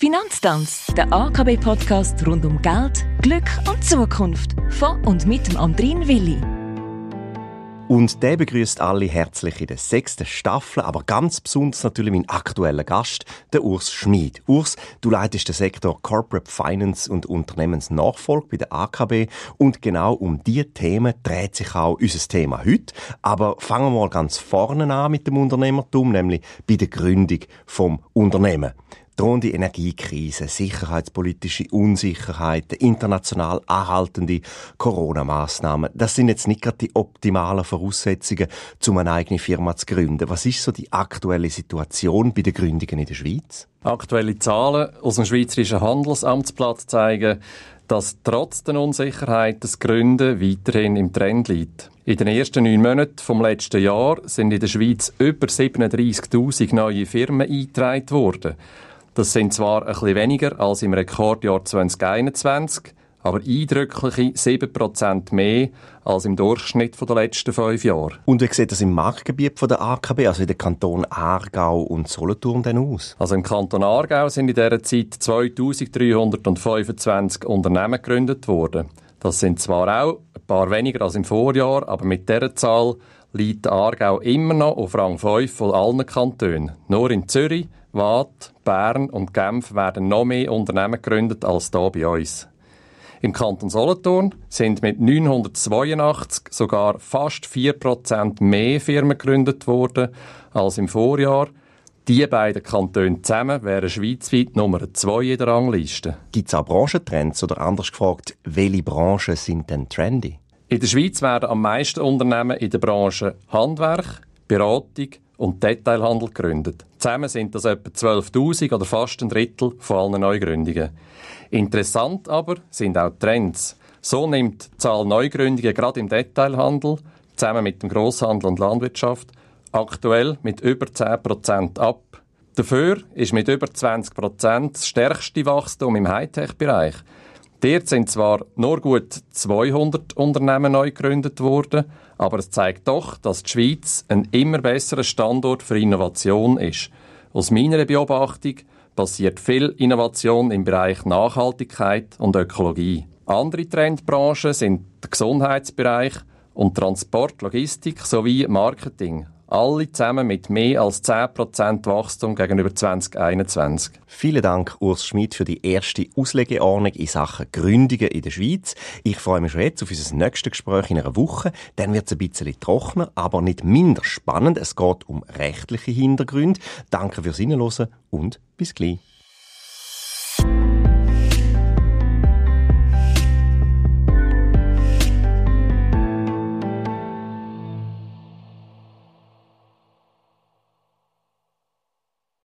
Finanztanz, der AKB-Podcast rund um Geld, Glück und Zukunft. Von und mit dem Andrin Willi. Und der begrüßt alle herzlich in der sechsten Staffel, aber ganz besonders natürlich mein aktueller Gast, der Urs Schmid. Urs, du leitest den Sektor Corporate Finance und Unternehmensnachfolge bei der AKB und genau um diese Themen dreht sich auch unser Thema heute. Aber fangen wir mal ganz vorne an mit dem Unternehmertum, nämlich bei der Gründung vom Unternehmen drohende Energiekrise, sicherheitspolitische Unsicherheit, international anhaltende Corona-Massnahmen. Das sind jetzt nicht gerade die optimalen Voraussetzungen, um eine eigene Firma zu gründen. Was ist so die aktuelle Situation bei den Gründungen in der Schweiz? Aktuelle Zahlen aus dem Schweizerischen Handelsamtsplatz zeigen, dass trotz der Unsicherheit das Gründen weiterhin im Trend liegt. In den ersten neun Monaten vom letzten Jahr sind in der Schweiz über 37.000 neue Firmen eingetragen worden. Das sind zwar ein bisschen weniger als im Rekordjahr 2021, aber eindrückliche 7% mehr als im Durchschnitt der letzten fünf Jahre. Und wie sieht das im Marktgebiet der AKB, also in den Kantonen Aargau und Solothurn, denn aus? Also im Kanton Aargau sind in dieser Zeit 2325 Unternehmen gegründet worden. Das sind zwar auch ein paar weniger als im Vorjahr, aber mit dieser Zahl liegt Aargau immer noch auf Rang 5 von allen Kantonen. Nur in Zürich Waadt, Bern und Genf werden noch mehr Unternehmen gegründet als hier bei uns. Im Kanton Solothurn sind mit 982 sogar fast 4% mehr Firmen gegründet worden als im Vorjahr. Die beiden Kantone zusammen wären schweizweit Nummer 2 in der Rangliste. Gibt es auch Branchentrends oder anders gefragt, welche Branchen sind denn trendy? In der Schweiz werden am meisten Unternehmen in der Branche Handwerk, Beratung, und Detailhandel gegründet. Zusammen sind das etwa 12.000 oder fast ein Drittel von allen Neugründungen. Interessant aber sind auch Trends. So nimmt die Zahl Neugründungen gerade im Detailhandel, zusammen mit dem Grosshandel und Landwirtschaft, aktuell mit über 10% ab. Dafür ist mit über 20% das stärkste Wachstum im Hightech-Bereich. Dort sind zwar nur gut 200 Unternehmen neu gegründet worden, aber es zeigt doch, dass die Schweiz ein immer besserer Standort für Innovation ist. Aus meiner Beobachtung passiert viel Innovation im Bereich Nachhaltigkeit und Ökologie. Andere Trendbranchen sind der Gesundheitsbereich und Transport, Logistik sowie Marketing. Alle zusammen mit mehr als 10% Wachstum gegenüber 2021. Vielen Dank, Urs Schmidt, für die erste Auslegeordnung in Sachen Gründungen in der Schweiz. Ich freue mich schon jetzt auf unser nächstes Gespräch in einer Woche. Dann wird es ein bisschen trockener, aber nicht minder spannend. Es geht um rechtliche Hintergründe. Danke fürs Hinhören und bis gleich.